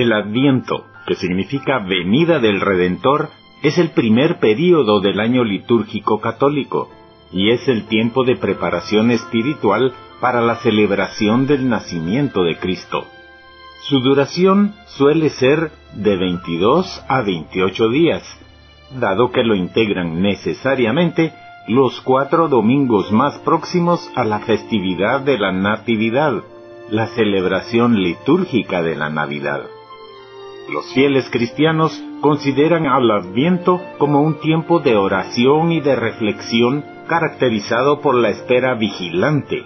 El Adviento, que significa venida del Redentor, es el primer período del año litúrgico católico y es el tiempo de preparación espiritual para la celebración del nacimiento de Cristo. Su duración suele ser de 22 a 28 días, dado que lo integran necesariamente los cuatro domingos más próximos a la festividad de la Natividad, la celebración litúrgica de la Navidad. Los fieles cristianos consideran al Adviento como un tiempo de oración y de reflexión caracterizado por la espera vigilante.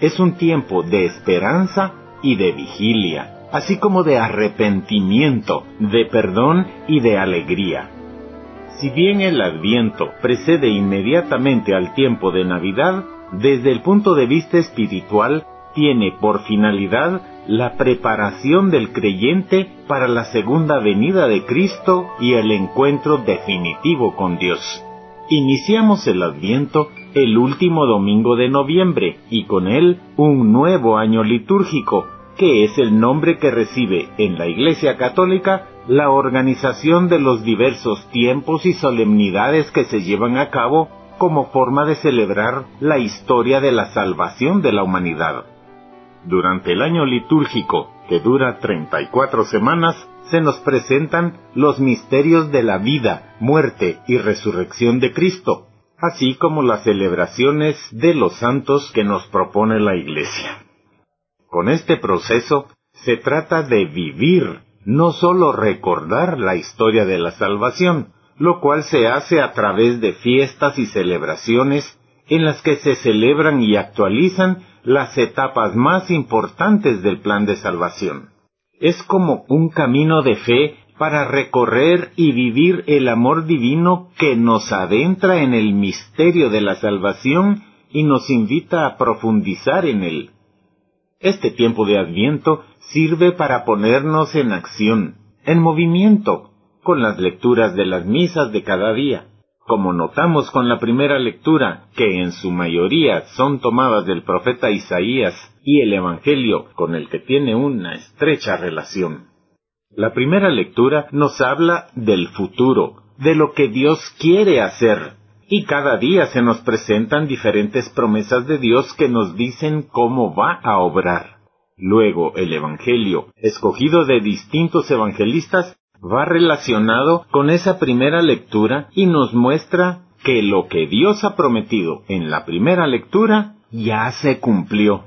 Es un tiempo de esperanza y de vigilia, así como de arrepentimiento, de perdón y de alegría. Si bien el Adviento precede inmediatamente al tiempo de Navidad, desde el punto de vista espiritual, tiene por finalidad la preparación del creyente para la segunda venida de Cristo y el encuentro definitivo con Dios. Iniciamos el Adviento el último domingo de noviembre y con él un nuevo año litúrgico, que es el nombre que recibe en la Iglesia Católica la organización de los diversos tiempos y solemnidades que se llevan a cabo como forma de celebrar la historia de la salvación de la humanidad. Durante el año litúrgico, que dura 34 semanas, se nos presentan los misterios de la vida, muerte y resurrección de Cristo, así como las celebraciones de los santos que nos propone la Iglesia. Con este proceso se trata de vivir, no sólo recordar la historia de la salvación, lo cual se hace a través de fiestas y celebraciones en las que se celebran y actualizan las etapas más importantes del plan de salvación. Es como un camino de fe para recorrer y vivir el amor divino que nos adentra en el misterio de la salvación y nos invita a profundizar en él. Este tiempo de Adviento sirve para ponernos en acción, en movimiento, con las lecturas de las misas de cada día, como notamos con la primera lectura, que en su mayoría son tomadas del profeta Isaías y el Evangelio con el que tiene una estrecha relación. La primera lectura nos habla del futuro, de lo que Dios quiere hacer, y cada día se nos presentan diferentes promesas de Dios que nos dicen cómo va a obrar. Luego el Evangelio, escogido de distintos evangelistas, va relacionado con esa primera lectura y nos muestra que lo que Dios ha prometido en la primera lectura ya se cumplió.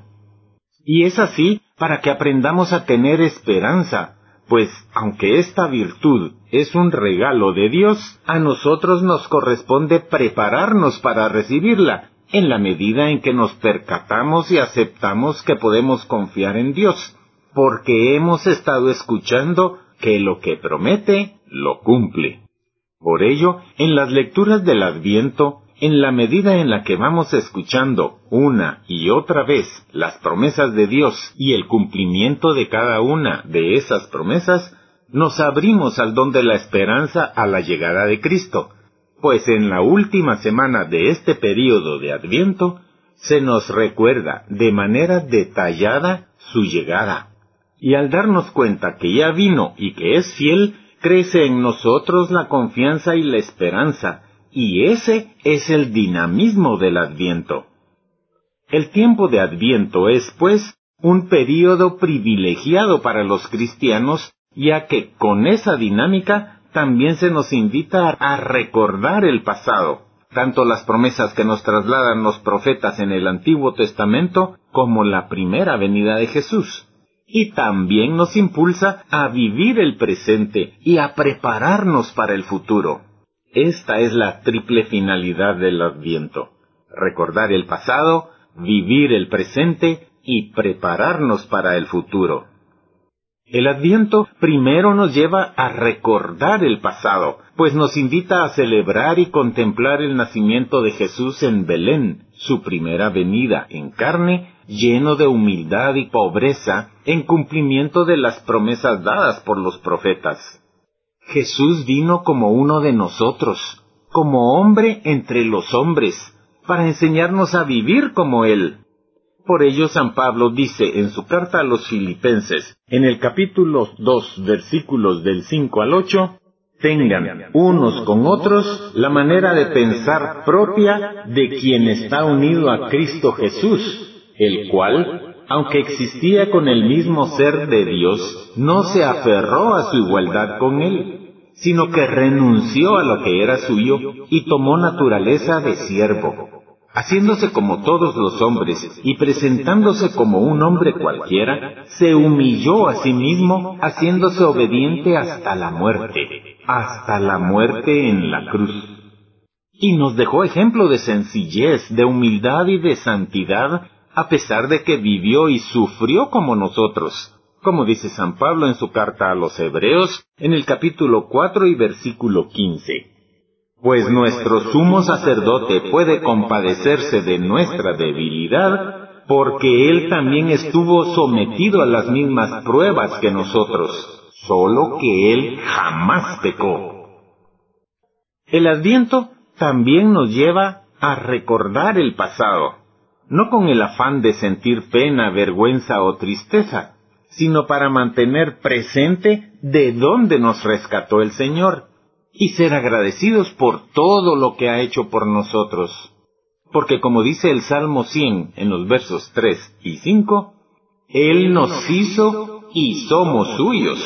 Y es así para que aprendamos a tener esperanza, pues aunque esta virtud es un regalo de Dios, a nosotros nos corresponde prepararnos para recibirla, en la medida en que nos percatamos y aceptamos que podemos confiar en Dios, porque hemos estado escuchando que lo que promete, lo cumple. Por ello, en las lecturas del Adviento, en la medida en la que vamos escuchando una y otra vez las promesas de Dios y el cumplimiento de cada una de esas promesas, nos abrimos al don de la esperanza a la llegada de Cristo, pues en la última semana de este período de Adviento se nos recuerda de manera detallada su llegada y al darnos cuenta que ya vino y que es fiel, crece en nosotros la confianza y la esperanza, y ese es el dinamismo del Adviento. El tiempo de Adviento es, pues, un período privilegiado para los cristianos, ya que con esa dinámica también se nos invita a recordar el pasado, tanto las promesas que nos trasladan los profetas en el Antiguo Testamento como la primera venida de Jesús y también nos impulsa a vivir el presente y a prepararnos para el futuro. Esta es la triple finalidad del Adviento. Recordar el pasado, vivir el presente y prepararnos para el futuro. El Adviento primero nos lleva a recordar el pasado, pues nos invita a celebrar y contemplar el nacimiento de Jesús en Belén, su primera venida en carne, lleno de humildad y pobreza, en cumplimiento de las promesas dadas por los profetas. Jesús vino como uno de nosotros, como hombre entre los hombres, para enseñarnos a vivir como Él. Por ello San Pablo dice en su carta a los filipenses, en el capítulo 2 versículos del 5 al 8, tengan unos con otros la manera de pensar propia de quien está unido a Cristo Jesús, el cual, aunque existía con el mismo ser de Dios, no se aferró a su igualdad con él, sino que renunció a lo que era suyo y tomó naturaleza de siervo, haciéndose como todos los hombres y presentándose como un hombre cualquiera, se humilló a sí mismo, haciéndose obediente hasta la muerte hasta la muerte en la cruz. Y nos dejó ejemplo de sencillez, de humildad y de santidad, a pesar de que vivió y sufrió como nosotros, como dice San Pablo en su carta a los Hebreos, en el capítulo 4 y versículo 15. Pues nuestro sumo sacerdote puede compadecerse de nuestra debilidad, porque él también estuvo sometido a las mismas pruebas que nosotros solo que Él jamás pecó. El adviento también nos lleva a recordar el pasado, no con el afán de sentir pena, vergüenza o tristeza, sino para mantener presente de dónde nos rescató el Señor y ser agradecidos por todo lo que ha hecho por nosotros. Porque como dice el Salmo 100 en los versos 3 y 5, Él nos hizo y somos suyos.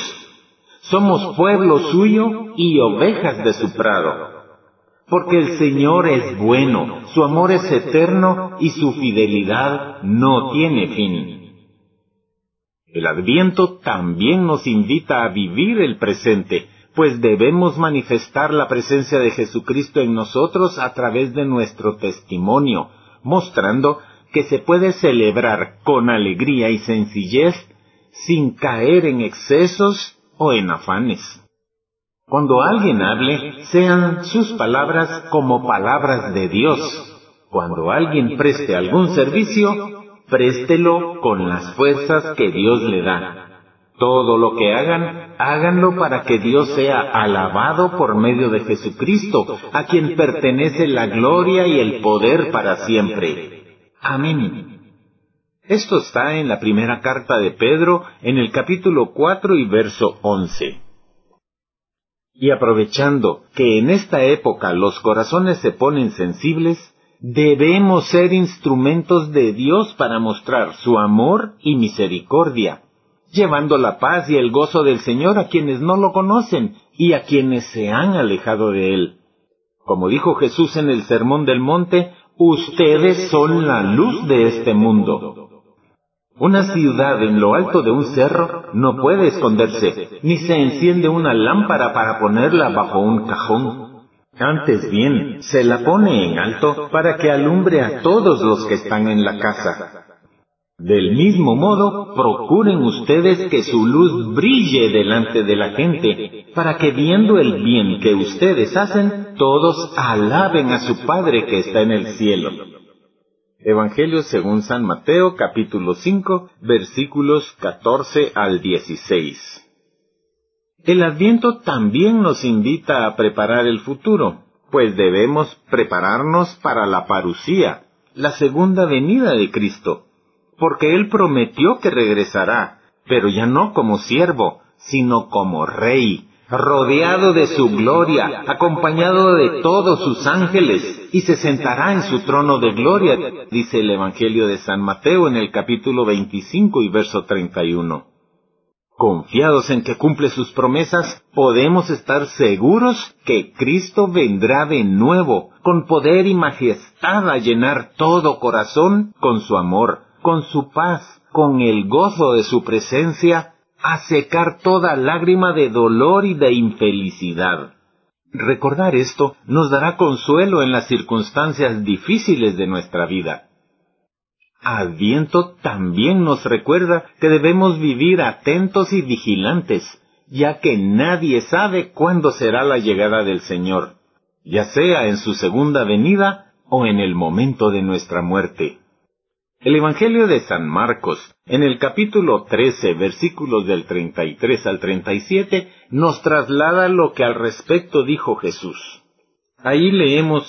Somos pueblo suyo y ovejas de su prado. Porque el Señor es bueno, su amor es eterno y su fidelidad no tiene fin. El adviento también nos invita a vivir el presente, pues debemos manifestar la presencia de Jesucristo en nosotros a través de nuestro testimonio, mostrando que se puede celebrar con alegría y sencillez sin caer en excesos o en afanes. Cuando alguien hable, sean sus palabras como palabras de Dios. Cuando alguien preste algún servicio, préstelo con las fuerzas que Dios le da. Todo lo que hagan, háganlo para que Dios sea alabado por medio de Jesucristo, a quien pertenece la gloria y el poder para siempre. Amén. Esto está en la primera carta de Pedro, en el capítulo 4 y verso 11. Y aprovechando que en esta época los corazones se ponen sensibles, debemos ser instrumentos de Dios para mostrar su amor y misericordia, llevando la paz y el gozo del Señor a quienes no lo conocen y a quienes se han alejado de Él. Como dijo Jesús en el Sermón del Monte, ustedes son la luz de este mundo. Una ciudad en lo alto de un cerro no puede esconderse, ni se enciende una lámpara para ponerla bajo un cajón. Antes bien, se la pone en alto para que alumbre a todos los que están en la casa. Del mismo modo, procuren ustedes que su luz brille delante de la gente, para que viendo el bien que ustedes hacen, todos alaben a su Padre que está en el cielo. Evangelio según San Mateo capítulo 5 versículos 14 al 16. El adviento también nos invita a preparar el futuro, pues debemos prepararnos para la parucía, la segunda venida de Cristo, porque Él prometió que regresará, pero ya no como siervo, sino como rey, rodeado de su gloria, acompañado de todos sus ángeles, y se sentará en su trono de gloria, dice el Evangelio de San Mateo en el capítulo 25 y verso 31. Confiados en que cumple sus promesas, podemos estar seguros que Cristo vendrá de nuevo, con poder y majestad a llenar todo corazón con su amor, con su paz, con el gozo de su presencia a secar toda lágrima de dolor y de infelicidad. Recordar esto nos dará consuelo en las circunstancias difíciles de nuestra vida. Adviento también nos recuerda que debemos vivir atentos y vigilantes, ya que nadie sabe cuándo será la llegada del Señor, ya sea en su segunda venida o en el momento de nuestra muerte. El Evangelio de San Marcos, en el capítulo 13, versículos del 33 al 37, nos traslada lo que al respecto dijo Jesús. Ahí leemos,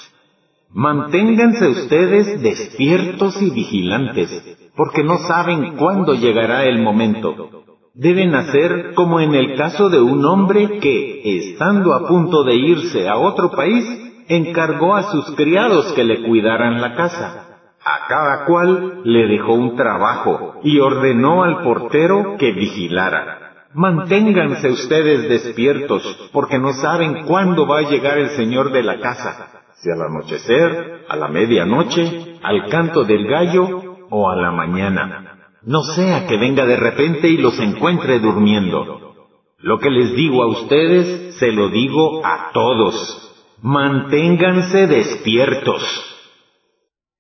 Manténganse ustedes despiertos y vigilantes, porque no saben cuándo llegará el momento. Deben hacer como en el caso de un hombre que, estando a punto de irse a otro país, encargó a sus criados que le cuidaran la casa. A cada cual le dejó un trabajo y ordenó al portero que vigilara. Manténganse ustedes despiertos, porque no saben cuándo va a llegar el señor de la casa, si al anochecer, a la medianoche, al canto del gallo o a la mañana. No sea que venga de repente y los encuentre durmiendo. Lo que les digo a ustedes, se lo digo a todos. Manténganse despiertos.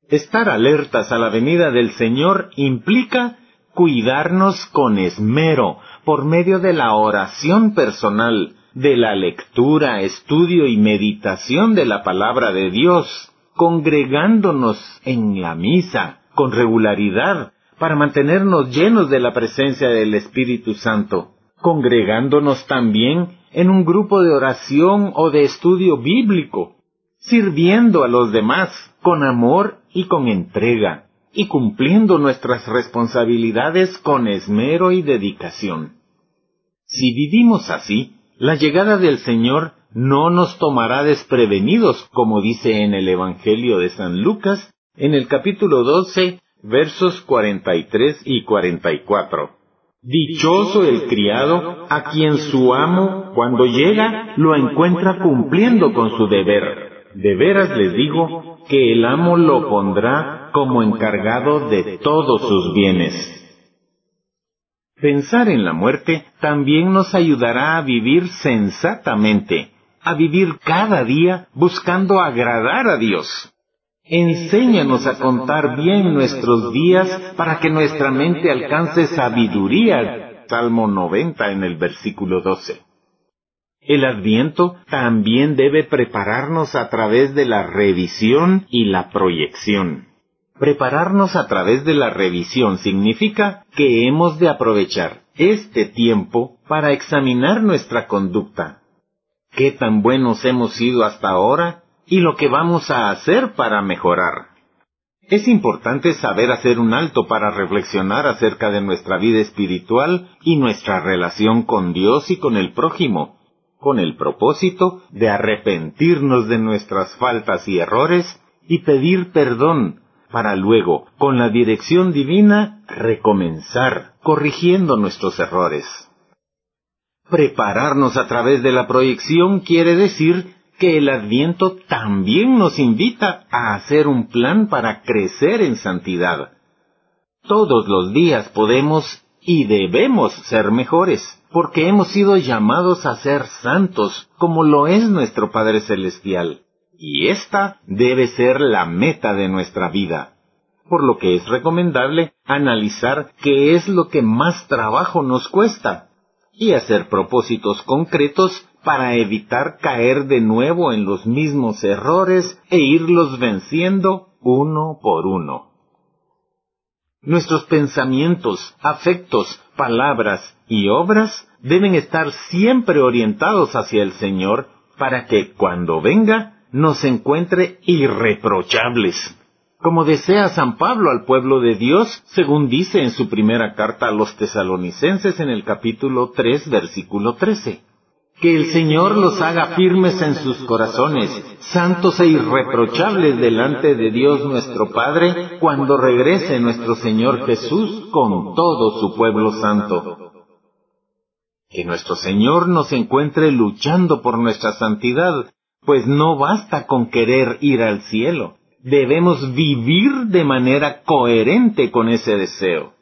Estar alertas a la venida del Señor implica cuidarnos con esmero por medio de la oración personal, de la lectura, estudio y meditación de la palabra de Dios, congregándonos en la misa con regularidad para mantenernos llenos de la presencia del Espíritu Santo, congregándonos también en un grupo de oración o de estudio bíblico, sirviendo a los demás con amor y con entrega, y cumpliendo nuestras responsabilidades con esmero y dedicación. Si vivimos así, la llegada del Señor no nos tomará desprevenidos, como dice en el Evangelio de San Lucas, en el capítulo 12, versos 43 y 44. Dichoso el criado a quien su amo, cuando llega, lo encuentra cumpliendo con su deber. De veras les digo que el amo lo pondrá como encargado de todos sus bienes. Pensar en la muerte también nos ayudará a vivir sensatamente, a vivir cada día buscando agradar a Dios. Enséñanos a contar bien nuestros días para que nuestra mente alcance sabiduría. Salmo 90 en el versículo 12. El adviento también debe prepararnos a través de la revisión y la proyección. Prepararnos a través de la revisión significa que hemos de aprovechar este tiempo para examinar nuestra conducta. ¿Qué tan buenos hemos sido hasta ahora y lo que vamos a hacer para mejorar. Es importante saber hacer un alto para reflexionar acerca de nuestra vida espiritual y nuestra relación con Dios y con el prójimo, con el propósito de arrepentirnos de nuestras faltas y errores y pedir perdón para luego, con la dirección divina, recomenzar, corrigiendo nuestros errores. Prepararnos a través de la proyección quiere decir que el adviento también nos invita a hacer un plan para crecer en santidad. Todos los días podemos y debemos ser mejores, porque hemos sido llamados a ser santos, como lo es nuestro Padre Celestial. Y esta debe ser la meta de nuestra vida. Por lo que es recomendable analizar qué es lo que más trabajo nos cuesta y hacer propósitos concretos para evitar caer de nuevo en los mismos errores e irlos venciendo uno por uno. Nuestros pensamientos, afectos, palabras y obras deben estar siempre orientados hacia el Señor para que cuando venga nos encuentre irreprochables. Como desea San Pablo al pueblo de Dios, según dice en su primera carta a los tesalonicenses en el capítulo 3, versículo 13 que el Señor los haga firmes en sus corazones, santos e irreprochables delante de Dios nuestro Padre, cuando regrese nuestro Señor Jesús con todo su pueblo santo. Que nuestro Señor nos encuentre luchando por nuestra santidad, pues no basta con querer ir al cielo, debemos vivir de manera coherente con ese deseo.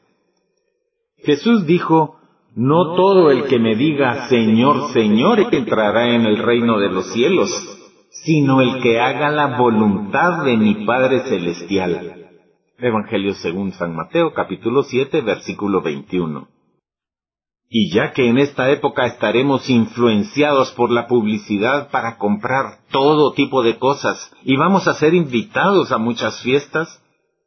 Jesús dijo, no todo el que me diga Señor, Señor entrará en el reino de los cielos, sino el que haga la voluntad de mi Padre Celestial. Evangelio según San Mateo capítulo 7 versículo 21. Y ya que en esta época estaremos influenciados por la publicidad para comprar todo tipo de cosas y vamos a ser invitados a muchas fiestas,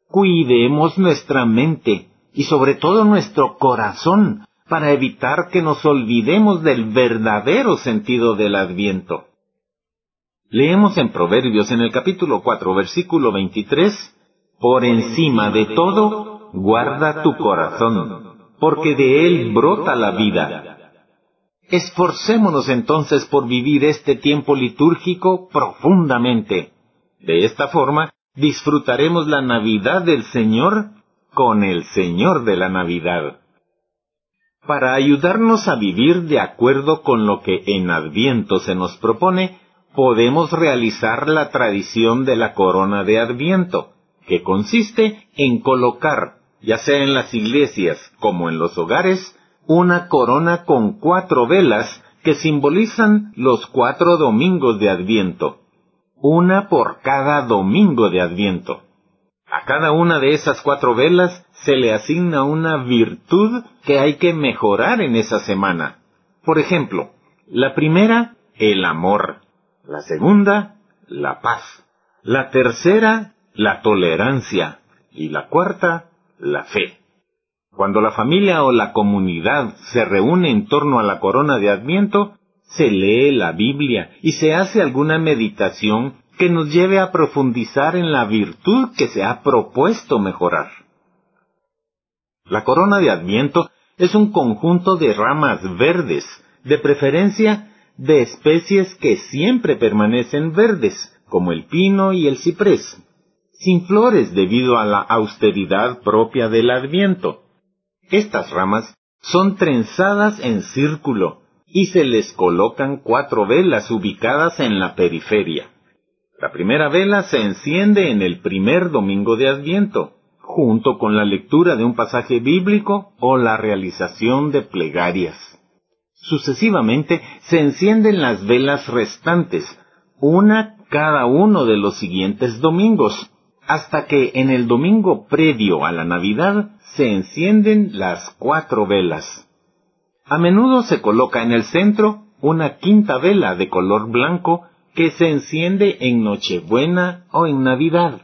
cuidemos nuestra mente y sobre todo nuestro corazón para evitar que nos olvidemos del verdadero sentido del adviento. Leemos en Proverbios en el capítulo 4, versículo 23, Por encima de todo, guarda tu corazón, porque de él brota la vida. Esforcémonos entonces por vivir este tiempo litúrgico profundamente. De esta forma, disfrutaremos la Navidad del Señor con el Señor de la Navidad. Para ayudarnos a vivir de acuerdo con lo que en Adviento se nos propone, podemos realizar la tradición de la corona de Adviento, que consiste en colocar, ya sea en las iglesias como en los hogares, una corona con cuatro velas que simbolizan los cuatro domingos de Adviento, una por cada domingo de Adviento. A cada una de esas cuatro velas se le asigna una virtud que hay que mejorar en esa semana. Por ejemplo, la primera, el amor. La segunda, la paz. La tercera, la tolerancia. Y la cuarta, la fe. Cuando la familia o la comunidad se reúne en torno a la corona de Adviento, se lee la Biblia y se hace alguna meditación que nos lleve a profundizar en la virtud que se ha propuesto mejorar. La corona de Adviento es un conjunto de ramas verdes, de preferencia de especies que siempre permanecen verdes, como el pino y el ciprés, sin flores debido a la austeridad propia del Adviento. Estas ramas son trenzadas en círculo y se les colocan cuatro velas ubicadas en la periferia. La primera vela se enciende en el primer domingo de Adviento, junto con la lectura de un pasaje bíblico o la realización de plegarias. Sucesivamente se encienden las velas restantes, una cada uno de los siguientes domingos, hasta que en el domingo previo a la Navidad se encienden las cuatro velas. A menudo se coloca en el centro una quinta vela de color blanco que se enciende en Nochebuena o en Navidad.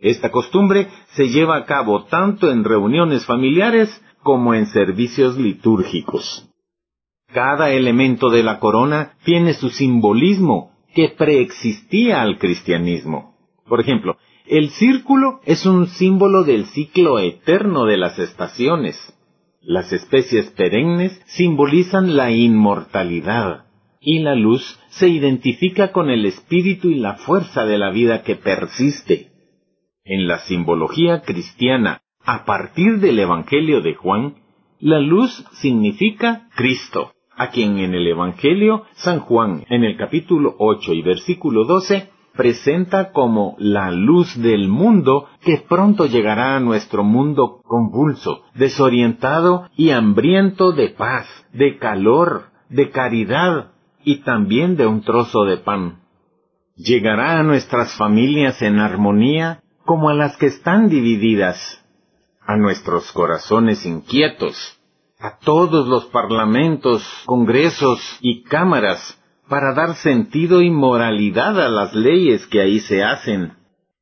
Esta costumbre se lleva a cabo tanto en reuniones familiares como en servicios litúrgicos. Cada elemento de la corona tiene su simbolismo que preexistía al cristianismo. Por ejemplo, el círculo es un símbolo del ciclo eterno de las estaciones. Las especies perennes simbolizan la inmortalidad y la luz se identifica con el espíritu y la fuerza de la vida que persiste. En la simbología cristiana, a partir del Evangelio de Juan, la luz significa Cristo, a quien en el Evangelio San Juan, en el capítulo 8 y versículo 12, presenta como la luz del mundo que pronto llegará a nuestro mundo convulso, desorientado y hambriento de paz, de calor, de caridad y también de un trozo de pan. Llegará a nuestras familias en armonía como a las que están divididas, a nuestros corazones inquietos, a todos los parlamentos, congresos y cámaras para dar sentido y moralidad a las leyes que ahí se hacen.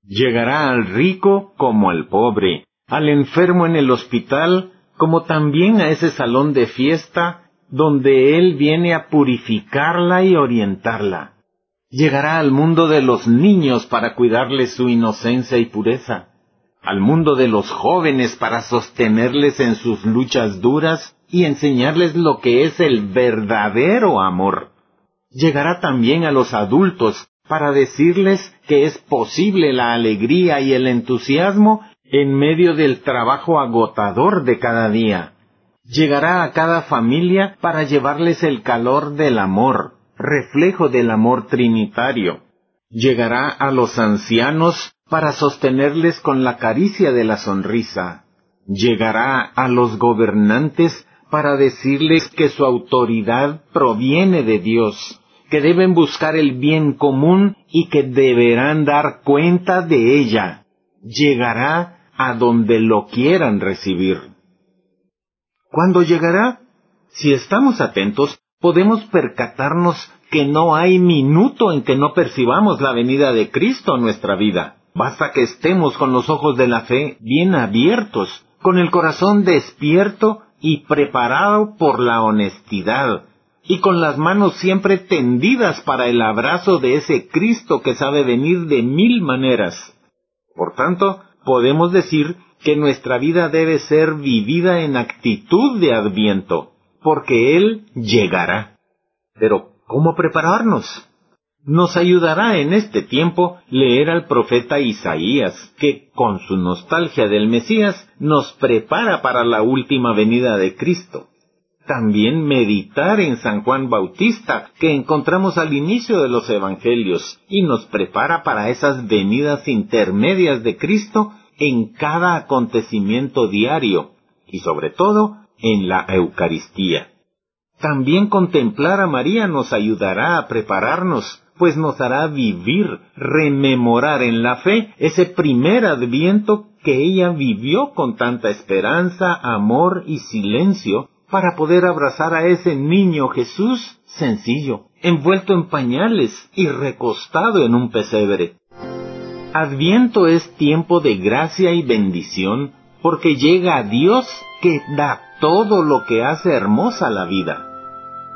Llegará al rico como al pobre, al enfermo en el hospital, como también a ese salón de fiesta donde Él viene a purificarla y orientarla. Llegará al mundo de los niños para cuidarles su inocencia y pureza, al mundo de los jóvenes para sostenerles en sus luchas duras y enseñarles lo que es el verdadero amor llegará también a los adultos para decirles que es posible la alegría y el entusiasmo en medio del trabajo agotador de cada día. Llegará a cada familia para llevarles el calor del amor, reflejo del amor trinitario. Llegará a los ancianos para sostenerles con la caricia de la sonrisa. Llegará a los gobernantes para decirles que su autoridad proviene de Dios, que deben buscar el bien común y que deberán dar cuenta de ella. Llegará a donde lo quieran recibir. ¿Cuándo llegará? Si estamos atentos, podemos percatarnos que no hay minuto en que no percibamos la venida de Cristo en nuestra vida. Basta que estemos con los ojos de la fe bien abiertos, con el corazón despierto y preparado por la honestidad, y con las manos siempre tendidas para el abrazo de ese Cristo que sabe venir de mil maneras. Por tanto, podemos decir que nuestra vida debe ser vivida en actitud de adviento, porque Él llegará. Pero, ¿cómo prepararnos? Nos ayudará en este tiempo leer al profeta Isaías, que, con su nostalgia del Mesías, nos prepara para la última venida de Cristo. También meditar en San Juan Bautista, que encontramos al inicio de los Evangelios, y nos prepara para esas venidas intermedias de Cristo en cada acontecimiento diario, y sobre todo en la Eucaristía. También contemplar a María nos ayudará a prepararnos, pues nos hará vivir, rememorar en la fe ese primer adviento que ella vivió con tanta esperanza, amor y silencio, para poder abrazar a ese niño Jesús sencillo, envuelto en pañales y recostado en un pesebre. Adviento es tiempo de gracia y bendición porque llega a Dios que da todo lo que hace hermosa la vida.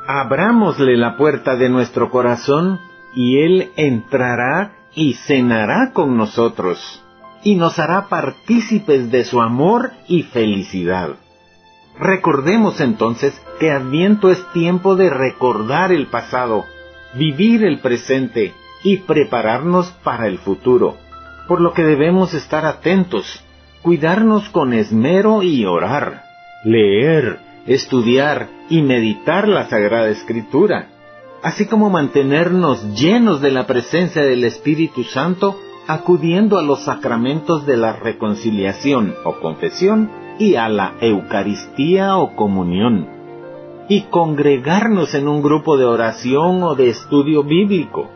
Abrámosle la puerta de nuestro corazón y Él entrará y cenará con nosotros y nos hará partícipes de su amor y felicidad. Recordemos entonces que Adviento es tiempo de recordar el pasado, vivir el presente y prepararnos para el futuro, por lo que debemos estar atentos, cuidarnos con esmero y orar, leer, estudiar y meditar la Sagrada Escritura, así como mantenernos llenos de la presencia del Espíritu Santo acudiendo a los sacramentos de la reconciliación o confesión y a la Eucaristía o comunión, y congregarnos en un grupo de oración o de estudio bíblico.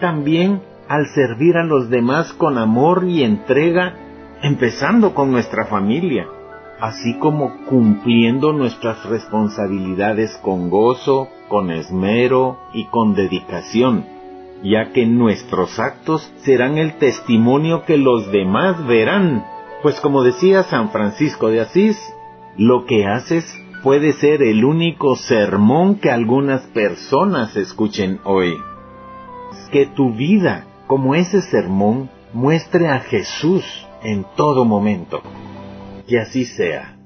También al servir a los demás con amor y entrega, empezando con nuestra familia así como cumpliendo nuestras responsabilidades con gozo, con esmero y con dedicación, ya que nuestros actos serán el testimonio que los demás verán, pues como decía San Francisco de Asís, lo que haces puede ser el único sermón que algunas personas escuchen hoy. Que tu vida, como ese sermón, muestre a Jesús en todo momento. Que así sea.